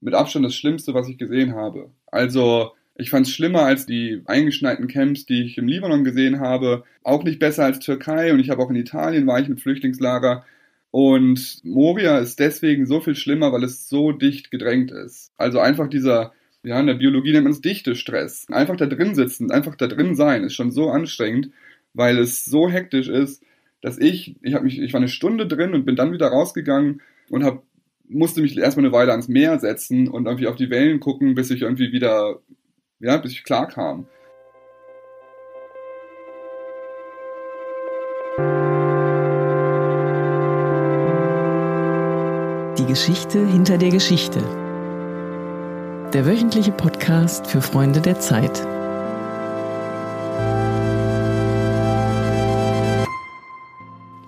mit Abstand das Schlimmste, was ich gesehen habe. Also ich fand es schlimmer als die eingeschneiten Camps, die ich im Libanon gesehen habe. Auch nicht besser als Türkei und ich habe auch in Italien war ich mit Flüchtlingslager. Und Moria ist deswegen so viel schlimmer, weil es so dicht gedrängt ist. Also einfach dieser, ja, in der Biologie nennt man es Dichtestress. Einfach da drin sitzen, einfach da drin sein, ist schon so anstrengend, weil es so hektisch ist, dass ich, ich habe mich, ich war eine Stunde drin und bin dann wieder rausgegangen und habe musste mich erstmal eine Weile ans Meer setzen und irgendwie auf die Wellen gucken, bis ich irgendwie wieder, ja, bis ich klar kam. Die Geschichte hinter der Geschichte. Der wöchentliche Podcast für Freunde der Zeit.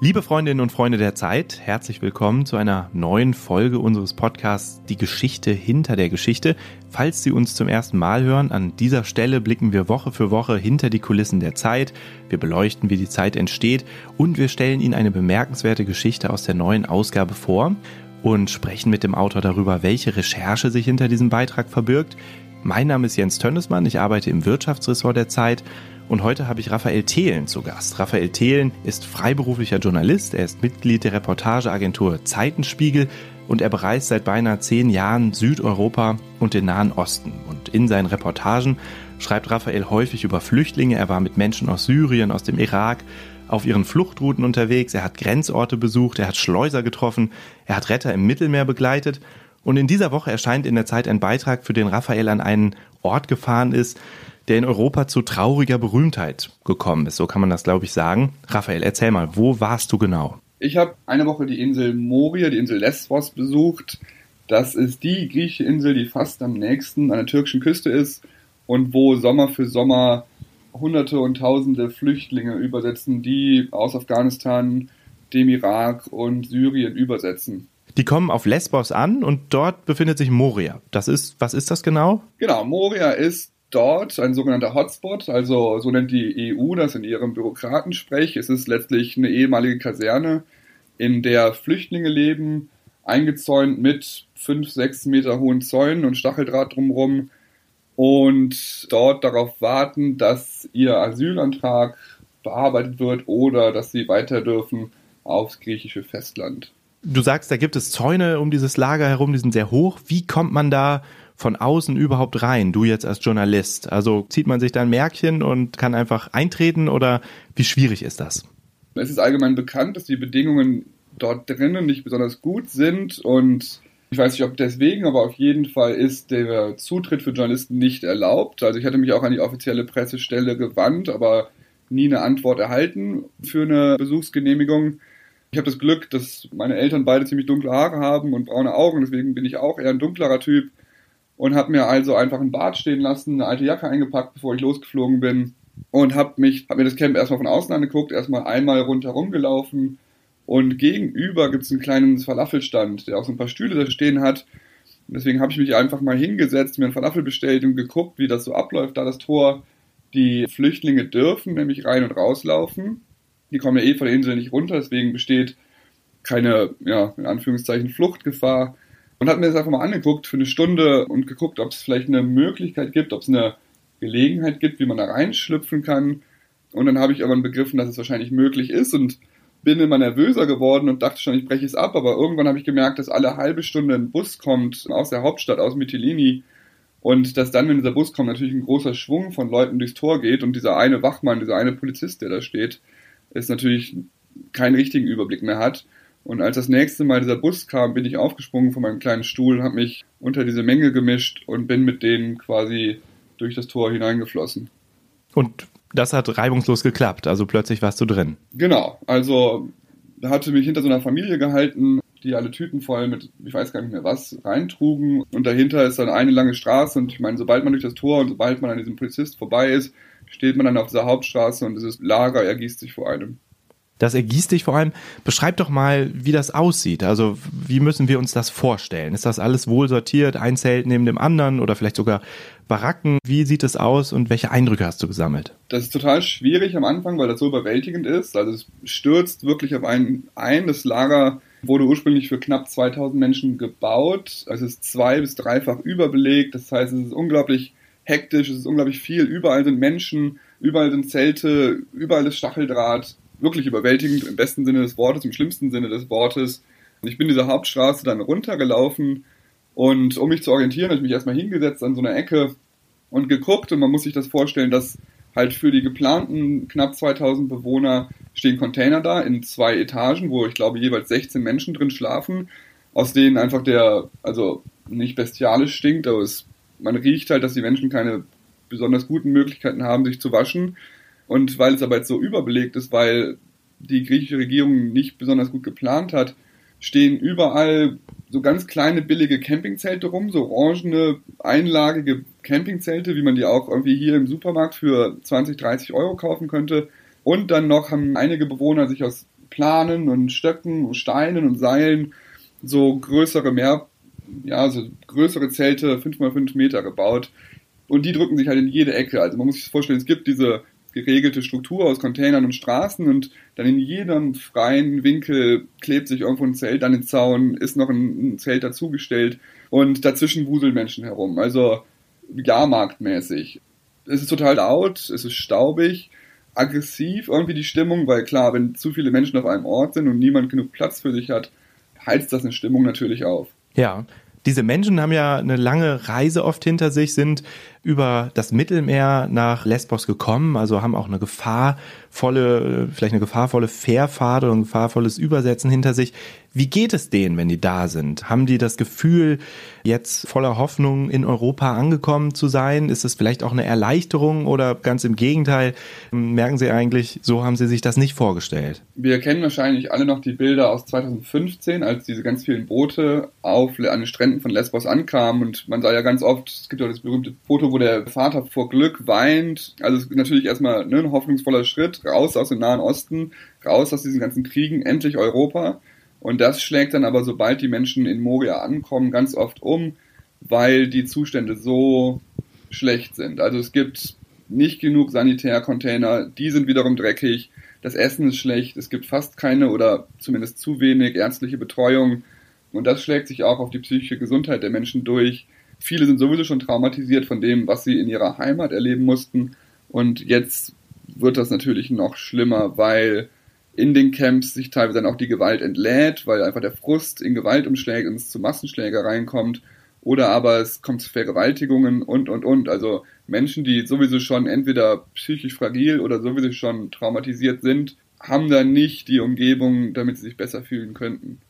Liebe Freundinnen und Freunde der Zeit, herzlich willkommen zu einer neuen Folge unseres Podcasts Die Geschichte hinter der Geschichte. Falls Sie uns zum ersten Mal hören, an dieser Stelle blicken wir Woche für Woche hinter die Kulissen der Zeit. Wir beleuchten, wie die Zeit entsteht und wir stellen Ihnen eine bemerkenswerte Geschichte aus der neuen Ausgabe vor und sprechen mit dem Autor darüber, welche Recherche sich hinter diesem Beitrag verbirgt. Mein Name ist Jens Tönnesmann, ich arbeite im Wirtschaftsressort der Zeit und heute habe ich Raphael Thelen zu Gast. Raphael Thelen ist freiberuflicher Journalist, er ist Mitglied der Reportageagentur Zeitenspiegel und er bereist seit beinahe zehn Jahren Südeuropa und den Nahen Osten. Und in seinen Reportagen schreibt Raphael häufig über Flüchtlinge. Er war mit Menschen aus Syrien, aus dem Irak auf ihren Fluchtrouten unterwegs. Er hat Grenzorte besucht, er hat Schleuser getroffen, er hat Retter im Mittelmeer begleitet. Und in dieser Woche erscheint in der Zeit ein Beitrag, für den Raphael an einen Ort gefahren ist, der in Europa zu trauriger Berühmtheit gekommen ist. So kann man das, glaube ich, sagen. Raphael, erzähl mal, wo warst du genau? Ich habe eine Woche die Insel Moria, die Insel Lesbos besucht. Das ist die griechische Insel, die fast am nächsten an der türkischen Küste ist und wo Sommer für Sommer Hunderte und Tausende Flüchtlinge übersetzen, die aus Afghanistan, dem Irak und Syrien übersetzen. Die kommen auf Lesbos an und dort befindet sich Moria. Das ist, was ist das genau? Genau, Moria ist dort ein sogenannter Hotspot, also so nennt die EU das in ihrem Bürokratensprech. Es ist letztlich eine ehemalige Kaserne, in der Flüchtlinge leben, eingezäunt mit fünf, sechs Meter hohen Zäunen und Stacheldraht drumherum und dort darauf warten, dass ihr Asylantrag bearbeitet wird oder dass sie weiter dürfen aufs griechische Festland. Du sagst, da gibt es Zäune um dieses Lager herum, die sind sehr hoch. Wie kommt man da von außen überhaupt rein, du jetzt als Journalist? Also zieht man sich da ein Märkchen und kann einfach eintreten oder wie schwierig ist das? Es ist allgemein bekannt, dass die Bedingungen dort drinnen nicht besonders gut sind und ich weiß nicht, ob deswegen, aber auf jeden Fall ist der Zutritt für Journalisten nicht erlaubt. Also ich hatte mich auch an die offizielle Pressestelle gewandt, aber nie eine Antwort erhalten für eine Besuchsgenehmigung. Ich habe das Glück, dass meine Eltern beide ziemlich dunkle Haare haben und braune Augen, deswegen bin ich auch eher ein dunklerer Typ und habe mir also einfach ein Bad stehen lassen, eine alte Jacke eingepackt, bevor ich losgeflogen bin und habe mich, habe mir das Camp erstmal von außen angeguckt, erstmal einmal rundherum gelaufen und gegenüber gibt es einen kleinen Falafelstand, der auch so ein paar Stühle da stehen hat. Und deswegen habe ich mich einfach mal hingesetzt, mir einen Falafel bestellt und geguckt, wie das so abläuft, da das Tor. Die Flüchtlinge dürfen nämlich rein und rauslaufen. Die kommen ja eh von der Insel nicht runter, deswegen besteht keine, ja, in Anführungszeichen Fluchtgefahr und habe mir das einfach mal angeguckt für eine Stunde und geguckt, ob es vielleicht eine Möglichkeit gibt, ob es eine Gelegenheit gibt, wie man da reinschlüpfen kann. Und dann habe ich irgendwann begriffen, dass es wahrscheinlich möglich ist und bin immer nervöser geworden und dachte schon, ich breche es ab. Aber irgendwann habe ich gemerkt, dass alle halbe Stunde ein Bus kommt aus der Hauptstadt, aus Mytilini. Und dass dann, wenn dieser Bus kommt, natürlich ein großer Schwung von Leuten durchs Tor geht. Und dieser eine Wachmann, dieser eine Polizist, der da steht, ist natürlich keinen richtigen Überblick mehr hat. Und als das nächste Mal dieser Bus kam, bin ich aufgesprungen von meinem kleinen Stuhl, habe mich unter diese Menge gemischt und bin mit denen quasi durch das Tor hineingeflossen. Und das hat reibungslos geklappt, also plötzlich warst du drin. Genau, also hatte mich hinter so einer Familie gehalten, die alle Tüten voll mit, ich weiß gar nicht mehr was, reintrugen. Und dahinter ist dann eine lange Straße und ich meine, sobald man durch das Tor und sobald man an diesem Polizist vorbei ist, steht man dann auf dieser Hauptstraße und dieses Lager ergießt sich vor einem. Das ergießt dich vor allem. Beschreib doch mal, wie das aussieht. Also, wie müssen wir uns das vorstellen? Ist das alles wohl sortiert, ein Zelt neben dem anderen oder vielleicht sogar Baracken? Wie sieht es aus und welche Eindrücke hast du gesammelt? Das ist total schwierig am Anfang, weil das so überwältigend ist. Also, es stürzt wirklich auf einen ein. Das Lager Wurde ursprünglich für knapp 2000 Menschen gebaut. Es ist zwei- bis dreifach überbelegt. Das heißt, es ist unglaublich hektisch, es ist unglaublich viel. Überall sind Menschen, überall sind Zelte, überall ist Stacheldraht. Wirklich überwältigend im besten Sinne des Wortes, im schlimmsten Sinne des Wortes. Und ich bin diese Hauptstraße dann runtergelaufen und um mich zu orientieren, habe ich mich erstmal hingesetzt an so einer Ecke und geguckt und man muss sich das vorstellen, dass halt für die geplanten knapp 2000 Bewohner stehen Container da in zwei Etagen, wo ich glaube jeweils 16 Menschen drin schlafen, aus denen einfach der, also nicht bestialisch stinkt, aber es, man riecht halt, dass die Menschen keine besonders guten Möglichkeiten haben, sich zu waschen. Und weil es aber jetzt so überbelegt ist, weil die griechische Regierung nicht besonders gut geplant hat, stehen überall so ganz kleine billige Campingzelte rum, so orangene, einlagige Campingzelte, wie man die auch irgendwie hier im Supermarkt für 20, 30 Euro kaufen könnte. Und dann noch haben einige Bewohner sich aus Planen und Stöcken und Steinen und Seilen so größere mehr, ja, so größere Zelte, 5 mal 5 Meter gebaut. Und die drücken sich halt in jede Ecke. Also man muss sich vorstellen, es gibt diese geregelte Struktur aus Containern und Straßen und dann in jedem freien Winkel klebt sich irgendwo ein Zelt an den Zaun, ist noch ein, ein Zelt dazugestellt und dazwischen wuseln Menschen herum. Also Jahrmarktmäßig. Es ist total laut, es ist staubig, aggressiv irgendwie die Stimmung, weil klar, wenn zu viele Menschen auf einem Ort sind und niemand genug Platz für sich hat, heizt das eine Stimmung natürlich auf. Ja, diese Menschen haben ja eine lange Reise oft hinter sich, sind über das Mittelmeer nach Lesbos gekommen, also haben auch eine gefahrvolle, vielleicht eine gefahrvolle Fährfahrt oder ein gefahrvolles Übersetzen hinter sich. Wie geht es denen, wenn die da sind? Haben die das Gefühl, jetzt voller Hoffnung in Europa angekommen zu sein? Ist es vielleicht auch eine Erleichterung oder ganz im Gegenteil? Merken sie eigentlich, so haben sie sich das nicht vorgestellt? Wir kennen wahrscheinlich alle noch die Bilder aus 2015, als diese ganz vielen Boote auf an den Stränden von Lesbos ankamen und man sah ja ganz oft, es gibt ja das berühmte Foto, der Vater vor Glück weint. Also natürlich erstmal ne, ein hoffnungsvoller Schritt, raus aus dem Nahen Osten, raus aus diesen ganzen Kriegen, endlich Europa. Und das schlägt dann aber, sobald die Menschen in Moria ankommen, ganz oft um, weil die Zustände so schlecht sind. Also es gibt nicht genug Sanitärcontainer, die sind wiederum dreckig, das Essen ist schlecht, es gibt fast keine oder zumindest zu wenig ärztliche Betreuung und das schlägt sich auch auf die psychische Gesundheit der Menschen durch. Viele sind sowieso schon traumatisiert von dem, was sie in ihrer Heimat erleben mussten und jetzt wird das natürlich noch schlimmer, weil in den Camps sich teilweise dann auch die Gewalt entlädt, weil einfach der Frust in Gewalt umschlägt und es zu Massenschlägereien kommt. Oder aber es kommt zu Vergewaltigungen und, und, und. Also Menschen, die sowieso schon entweder psychisch fragil oder sowieso schon traumatisiert sind, haben dann nicht die Umgebung, damit sie sich besser fühlen könnten.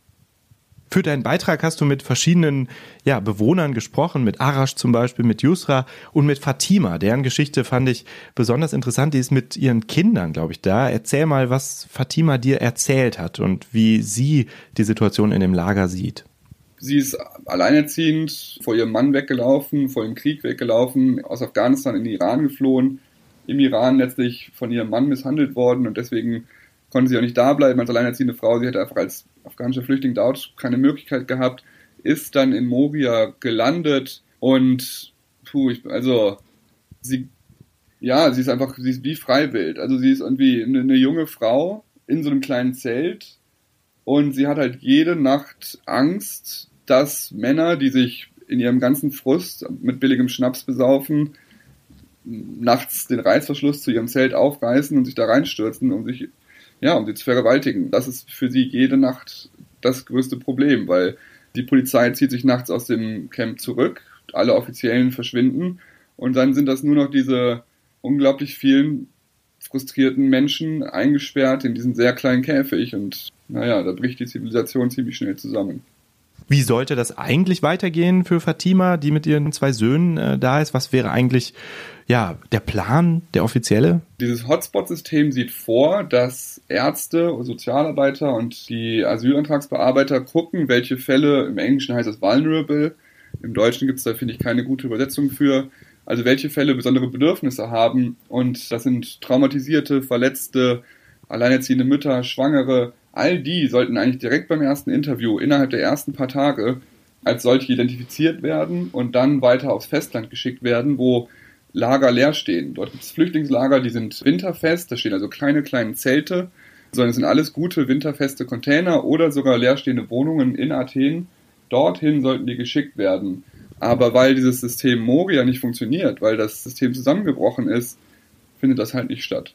Für deinen Beitrag hast du mit verschiedenen ja, Bewohnern gesprochen, mit Arash zum Beispiel, mit Yusra und mit Fatima. Deren Geschichte fand ich besonders interessant. Die ist mit ihren Kindern, glaube ich, da. Erzähl mal, was Fatima dir erzählt hat und wie sie die Situation in dem Lager sieht. Sie ist alleinerziehend, vor ihrem Mann weggelaufen, vor dem Krieg weggelaufen, aus Afghanistan in den Iran geflohen, im Iran letztlich von ihrem Mann misshandelt worden und deswegen konnte sie auch nicht da bleiben als alleinerziehende Frau. Sie hätte einfach als afghanischer Flüchtling dort keine Möglichkeit gehabt, ist dann in Moria gelandet und puh, ich, also sie, ja, sie ist einfach, sie ist wie freiwild. Also sie ist irgendwie eine, eine junge Frau in so einem kleinen Zelt und sie hat halt jede Nacht Angst, dass Männer, die sich in ihrem ganzen Frust mit billigem Schnaps besaufen, nachts den Reißverschluss zu ihrem Zelt aufreißen und sich da reinstürzen, um sich ja, um sie zu vergewaltigen. Das ist für sie jede Nacht das größte Problem, weil die Polizei zieht sich nachts aus dem Camp zurück, alle Offiziellen verschwinden und dann sind das nur noch diese unglaublich vielen frustrierten Menschen eingesperrt in diesen sehr kleinen Käfig und naja, da bricht die Zivilisation ziemlich schnell zusammen. Wie sollte das eigentlich weitergehen für Fatima, die mit ihren zwei Söhnen äh, da ist? Was wäre eigentlich ja, der Plan, der offizielle? Dieses Hotspot-System sieht vor, dass Ärzte, Sozialarbeiter und die Asylantragsbearbeiter gucken, welche Fälle, im Englischen heißt das vulnerable, im Deutschen gibt es da, finde ich, keine gute Übersetzung für, also welche Fälle besondere Bedürfnisse haben und das sind traumatisierte, verletzte, alleinerziehende Mütter, Schwangere, all die sollten eigentlich direkt beim ersten Interview innerhalb der ersten paar Tage als solche identifiziert werden und dann weiter aufs Festland geschickt werden, wo Lager leer stehen. Dort gibt es Flüchtlingslager, die sind winterfest, da stehen also kleine, kleine Zelte sondern es sind alles gute winterfeste Container oder sogar leerstehende Wohnungen in Athen. Dorthin sollten die geschickt werden. Aber weil dieses System Moria nicht funktioniert, weil das System zusammengebrochen ist, findet das halt nicht statt.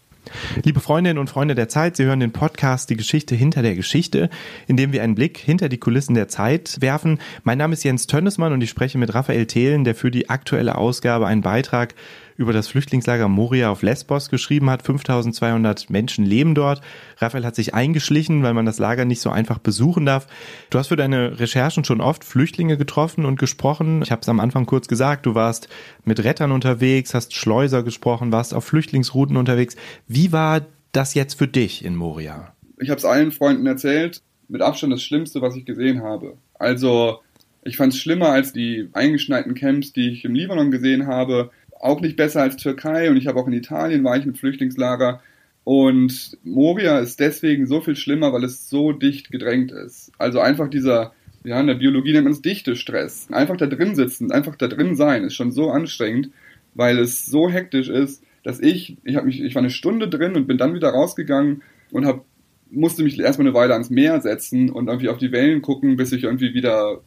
Liebe Freundinnen und Freunde der Zeit, Sie hören den Podcast Die Geschichte hinter der Geschichte, in dem wir einen Blick hinter die Kulissen der Zeit werfen. Mein Name ist Jens Tönnesmann und ich spreche mit Raphael Thelen, der für die aktuelle Ausgabe einen Beitrag über das Flüchtlingslager Moria auf Lesbos geschrieben hat. 5200 Menschen leben dort. Raphael hat sich eingeschlichen, weil man das Lager nicht so einfach besuchen darf. Du hast für deine Recherchen schon oft Flüchtlinge getroffen und gesprochen. Ich habe es am Anfang kurz gesagt, du warst mit Rettern unterwegs, hast Schleuser gesprochen, warst auf Flüchtlingsrouten unterwegs. Wie war das jetzt für dich in Moria? Ich habe es allen Freunden erzählt. Mit Abstand das Schlimmste, was ich gesehen habe. Also ich fand es schlimmer als die eingeschneiten Camps, die ich im Libanon gesehen habe auch nicht besser als Türkei und ich habe auch in Italien war ich im Flüchtlingslager. Und Moria ist deswegen so viel schlimmer, weil es so dicht gedrängt ist. Also einfach dieser, ja, in der Biologie nennt man es dichte Stress. Einfach da drin sitzen, einfach da drin sein, ist schon so anstrengend, weil es so hektisch ist, dass ich, ich habe mich, ich war eine Stunde drin und bin dann wieder rausgegangen und habe musste mich erstmal eine Weile ans Meer setzen und irgendwie auf die Wellen gucken, bis ich irgendwie wieder,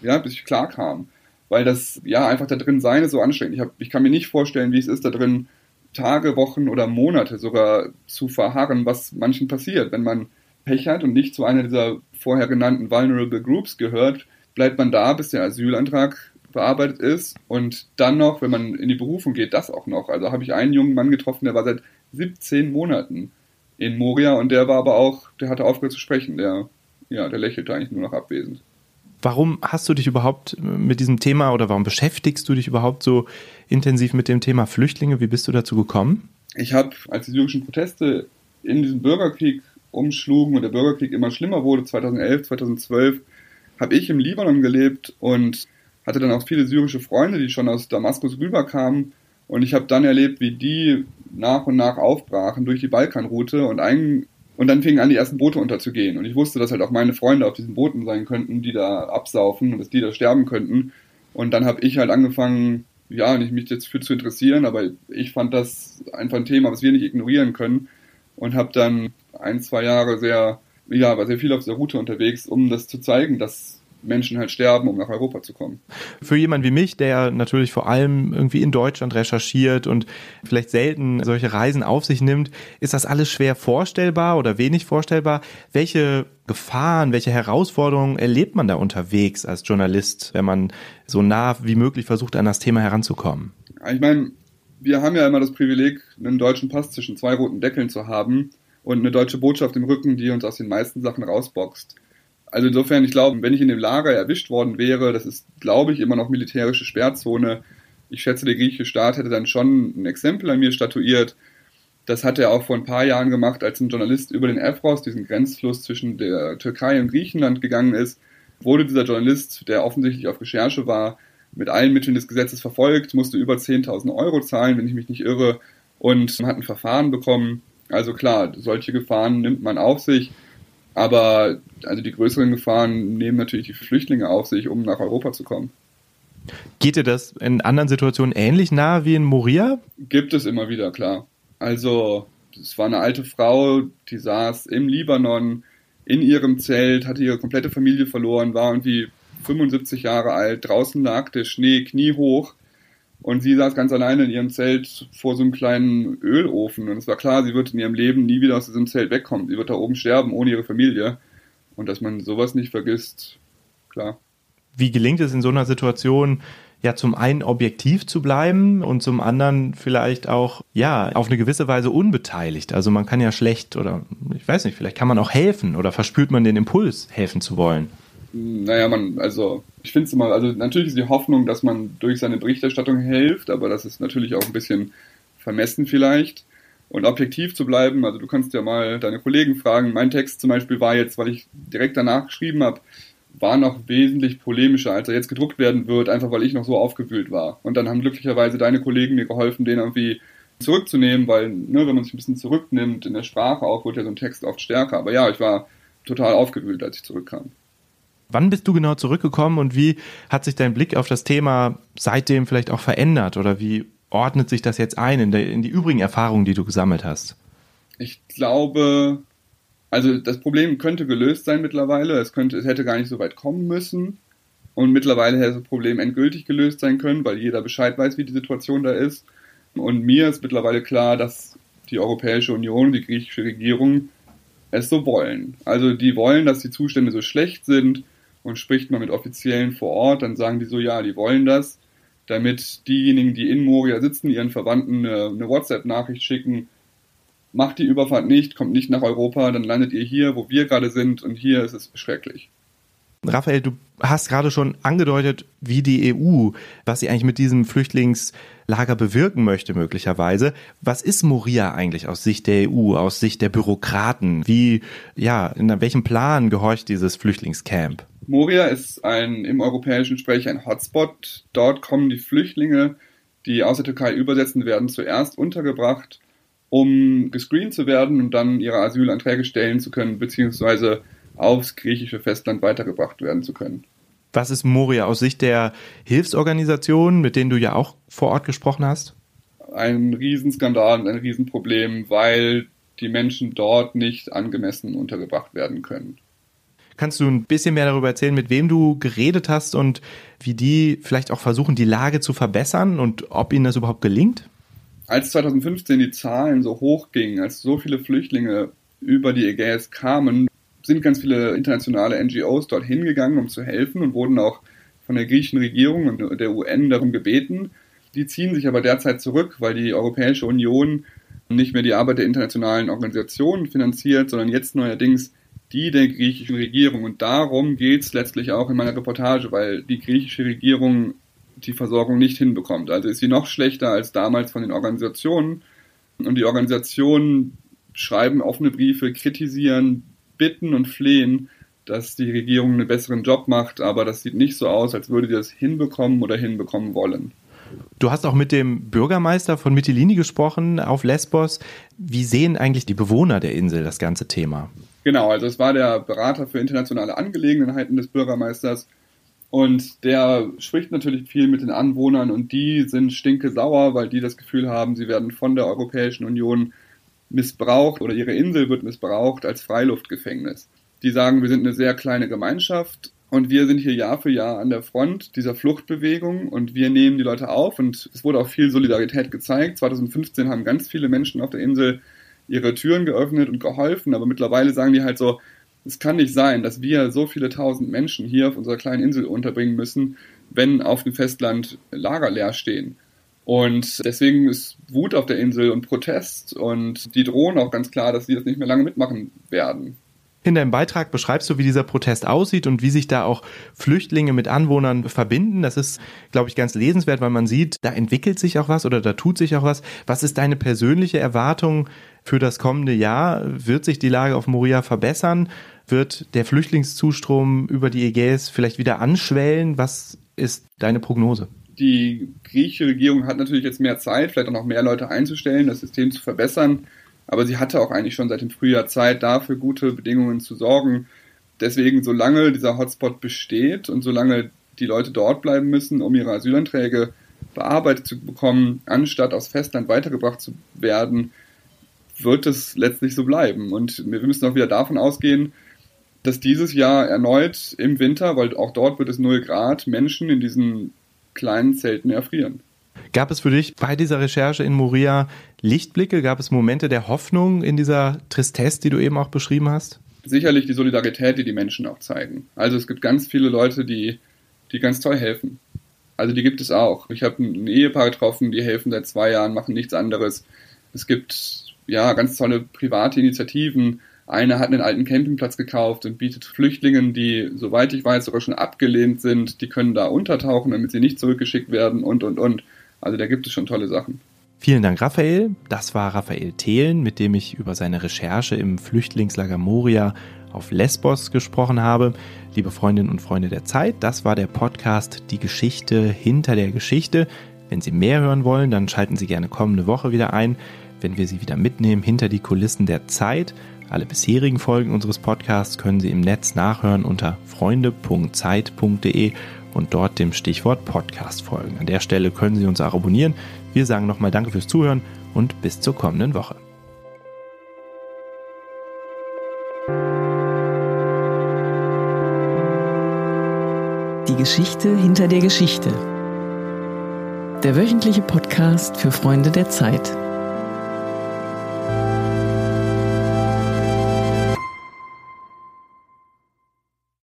ja, bis ich klar kam weil das ja einfach da drin sein ist so anstrengend. Ich, hab, ich kann mir nicht vorstellen, wie es ist, da drin Tage, Wochen oder Monate sogar zu verharren, was manchen passiert. Wenn man Pech hat und nicht zu einer dieser vorher genannten Vulnerable Groups gehört, bleibt man da, bis der Asylantrag bearbeitet ist und dann noch, wenn man in die Berufung geht, das auch noch. Also habe ich einen jungen Mann getroffen, der war seit 17 Monaten in Moria und der war aber auch, der hatte aufgehört zu sprechen, der, ja, der lächelte eigentlich nur noch abwesend. Warum hast du dich überhaupt mit diesem Thema oder warum beschäftigst du dich überhaupt so intensiv mit dem Thema Flüchtlinge? Wie bist du dazu gekommen? Ich habe, als die syrischen Proteste in diesem Bürgerkrieg umschlugen und der Bürgerkrieg immer schlimmer wurde, 2011, 2012, habe ich im Libanon gelebt und hatte dann auch viele syrische Freunde, die schon aus Damaskus rüberkamen. Und ich habe dann erlebt, wie die nach und nach aufbrachen durch die Balkanroute. Und ein und dann fingen an, die ersten Boote unterzugehen. Und ich wusste, dass halt auch meine Freunde auf diesen Booten sein könnten, die da absaufen und dass die da sterben könnten. Und dann habe ich halt angefangen, ja, nicht mich jetzt für zu interessieren, aber ich fand das einfach ein Thema, was wir nicht ignorieren können. Und habe dann ein, zwei Jahre sehr, ja, war sehr viel auf dieser Route unterwegs, um das zu zeigen, dass Menschen halt sterben, um nach Europa zu kommen. Für jemanden wie mich, der natürlich vor allem irgendwie in Deutschland recherchiert und vielleicht selten solche Reisen auf sich nimmt, ist das alles schwer vorstellbar oder wenig vorstellbar. Welche Gefahren, welche Herausforderungen erlebt man da unterwegs als Journalist, wenn man so nah wie möglich versucht, an das Thema heranzukommen? Ich meine, wir haben ja immer das Privileg, einen deutschen Pass zwischen zwei roten Deckeln zu haben und eine deutsche Botschaft im Rücken, die uns aus den meisten Sachen rausboxt. Also insofern, ich glaube, wenn ich in dem Lager erwischt worden wäre, das ist, glaube ich, immer noch militärische Sperrzone. Ich schätze, der griechische Staat hätte dann schon ein Exempel an mir statuiert. Das hat er auch vor ein paar Jahren gemacht, als ein Journalist über den Evros, diesen Grenzfluss zwischen der Türkei und Griechenland gegangen ist. Wurde dieser Journalist, der offensichtlich auf Recherche war, mit allen Mitteln des Gesetzes verfolgt, musste über 10.000 Euro zahlen, wenn ich mich nicht irre, und hat ein Verfahren bekommen. Also klar, solche Gefahren nimmt man auf sich. Aber also die größeren Gefahren nehmen natürlich die Flüchtlinge auf sich, um nach Europa zu kommen. Geht dir das in anderen Situationen ähnlich nahe wie in Moria? Gibt es immer wieder, klar. Also, es war eine alte Frau, die saß im Libanon in ihrem Zelt, hatte ihre komplette Familie verloren, war irgendwie 75 Jahre alt, draußen lag der Schnee kniehoch und sie saß ganz alleine in ihrem Zelt vor so einem kleinen Ölofen. Und es war klar, sie wird in ihrem Leben nie wieder aus diesem Zelt wegkommen. Sie wird da oben sterben, ohne ihre Familie. Und dass man sowas nicht vergisst, klar. Wie gelingt es in so einer Situation, ja, zum einen objektiv zu bleiben und zum anderen vielleicht auch, ja, auf eine gewisse Weise unbeteiligt. Also man kann ja schlecht oder ich weiß nicht, vielleicht kann man auch helfen oder verspürt man den Impuls, helfen zu wollen. Naja, man, also ich finde es immer, also natürlich ist die Hoffnung, dass man durch seine Berichterstattung hilft, aber das ist natürlich auch ein bisschen vermessen vielleicht. Und objektiv zu bleiben, also du kannst ja mal deine Kollegen fragen. Mein Text zum Beispiel war jetzt, weil ich direkt danach geschrieben habe, war noch wesentlich polemischer, als er jetzt gedruckt werden wird, einfach weil ich noch so aufgewühlt war. Und dann haben glücklicherweise deine Kollegen mir geholfen, den irgendwie zurückzunehmen, weil, ne, wenn man sich ein bisschen zurücknimmt in der Sprache auch, wird ja so ein Text oft stärker. Aber ja, ich war total aufgewühlt, als ich zurückkam. Wann bist du genau zurückgekommen und wie hat sich dein Blick auf das Thema seitdem vielleicht auch verändert oder wie ordnet sich das jetzt ein in, der, in die übrigen Erfahrungen, die du gesammelt hast? Ich glaube, Also das Problem könnte gelöst sein mittlerweile. Es, könnte, es hätte gar nicht so weit kommen müssen. Und mittlerweile hätte das Problem endgültig gelöst sein können, weil jeder Bescheid weiß, wie die Situation da ist. Und mir ist mittlerweile klar, dass die Europäische Union, die griechische Regierung es so wollen. Also die wollen, dass die Zustände so schlecht sind und spricht man mit Offiziellen vor Ort, dann sagen die so, ja, die wollen das, damit diejenigen, die in Moria sitzen, ihren Verwandten eine, eine WhatsApp-Nachricht schicken, macht die Überfahrt nicht, kommt nicht nach Europa, dann landet ihr hier, wo wir gerade sind und hier ist es schrecklich. Raphael, du hast gerade schon angedeutet, wie die EU, was sie eigentlich mit diesem Flüchtlingslager bewirken möchte, möglicherweise. Was ist Moria eigentlich aus Sicht der EU, aus Sicht der Bürokraten? Wie, ja, in welchem Plan gehorcht dieses Flüchtlingscamp? Moria ist ein im europäischen Sprech ein Hotspot. Dort kommen die Flüchtlinge, die aus der Türkei übersetzen werden, zuerst untergebracht, um gescreent zu werden und dann ihre Asylanträge stellen zu können, beziehungsweise aufs griechische Festland weitergebracht werden zu können. Was ist Moria aus Sicht der Hilfsorganisationen, mit denen du ja auch vor Ort gesprochen hast? Ein Riesenskandal und ein Riesenproblem, weil die Menschen dort nicht angemessen untergebracht werden können. Kannst du ein bisschen mehr darüber erzählen, mit wem du geredet hast und wie die vielleicht auch versuchen, die Lage zu verbessern und ob ihnen das überhaupt gelingt? Als 2015 die Zahlen so hoch gingen, als so viele Flüchtlinge über die Ägäis kamen, sind ganz viele internationale NGOs dort hingegangen, um zu helfen und wurden auch von der griechischen Regierung und der UN darum gebeten. Die ziehen sich aber derzeit zurück, weil die Europäische Union nicht mehr die Arbeit der internationalen Organisationen finanziert, sondern jetzt neuerdings die der griechischen Regierung. Und darum geht es letztlich auch in meiner Reportage, weil die griechische Regierung die Versorgung nicht hinbekommt. Also ist sie noch schlechter als damals von den Organisationen. Und die Organisationen schreiben offene Briefe, kritisieren, bitten und flehen, dass die Regierung einen besseren Job macht, aber das sieht nicht so aus, als würde sie das hinbekommen oder hinbekommen wollen. Du hast auch mit dem Bürgermeister von Mytilini gesprochen auf Lesbos. Wie sehen eigentlich die Bewohner der Insel das ganze Thema? Genau, also es war der Berater für internationale Angelegenheiten des Bürgermeisters und der spricht natürlich viel mit den Anwohnern und die sind stinke sauer, weil die das Gefühl haben, sie werden von der Europäischen Union missbraucht oder ihre Insel wird missbraucht als Freiluftgefängnis. Die sagen, wir sind eine sehr kleine Gemeinschaft und wir sind hier Jahr für Jahr an der Front dieser Fluchtbewegung und wir nehmen die Leute auf und es wurde auch viel Solidarität gezeigt. 2015 haben ganz viele Menschen auf der Insel ihre Türen geöffnet und geholfen, aber mittlerweile sagen die halt so, es kann nicht sein, dass wir so viele tausend Menschen hier auf unserer kleinen Insel unterbringen müssen, wenn auf dem Festland Lager leer stehen. Und deswegen ist Wut auf der Insel und Protest und die drohen auch ganz klar, dass sie das nicht mehr lange mitmachen werden. In deinem Beitrag beschreibst du, wie dieser Protest aussieht und wie sich da auch Flüchtlinge mit Anwohnern verbinden. Das ist, glaube ich, ganz lesenswert, weil man sieht, da entwickelt sich auch was oder da tut sich auch was. Was ist deine persönliche Erwartung für das kommende Jahr? Wird sich die Lage auf Moria verbessern? Wird der Flüchtlingszustrom über die Ägäis vielleicht wieder anschwellen? Was ist deine Prognose? Die griechische Regierung hat natürlich jetzt mehr Zeit, vielleicht auch noch mehr Leute einzustellen, das System zu verbessern. Aber sie hatte auch eigentlich schon seit dem Frühjahr Zeit, dafür gute Bedingungen zu sorgen. Deswegen, solange dieser Hotspot besteht und solange die Leute dort bleiben müssen, um ihre Asylanträge bearbeitet zu bekommen, anstatt aufs Festland weitergebracht zu werden, wird es letztlich so bleiben. Und wir müssen auch wieder davon ausgehen, dass dieses Jahr erneut im Winter, weil auch dort wird es 0 Grad, Menschen in diesen kleinen Zelten erfrieren. Gab es für dich bei dieser Recherche in Moria Lichtblicke? Gab es Momente der Hoffnung in dieser Tristesse, die du eben auch beschrieben hast? Sicherlich die Solidarität, die die Menschen auch zeigen. Also es gibt ganz viele Leute, die, die ganz toll helfen. Also die gibt es auch. Ich habe ein Ehepaar getroffen, die helfen seit zwei Jahren, machen nichts anderes. Es gibt ja ganz tolle private Initiativen. Eine hat einen alten Campingplatz gekauft und bietet Flüchtlingen, die, soweit ich weiß, sogar schon abgelehnt sind, die können da untertauchen, damit sie nicht zurückgeschickt werden und, und, und. Also da gibt es schon tolle Sachen. Vielen Dank, Raphael. Das war Raphael Thelen, mit dem ich über seine Recherche im Flüchtlingslager Moria auf Lesbos gesprochen habe. Liebe Freundinnen und Freunde der Zeit, das war der Podcast Die Geschichte hinter der Geschichte. Wenn Sie mehr hören wollen, dann schalten Sie gerne kommende Woche wieder ein, wenn wir Sie wieder mitnehmen hinter die Kulissen der Zeit. Alle bisherigen Folgen unseres Podcasts können Sie im Netz nachhören unter freunde.zeit.de und dort dem Stichwort Podcast folgen. An der Stelle können Sie uns auch abonnieren. Wir sagen nochmal Danke fürs Zuhören und bis zur kommenden Woche. Die Geschichte hinter der Geschichte. Der wöchentliche Podcast für Freunde der Zeit.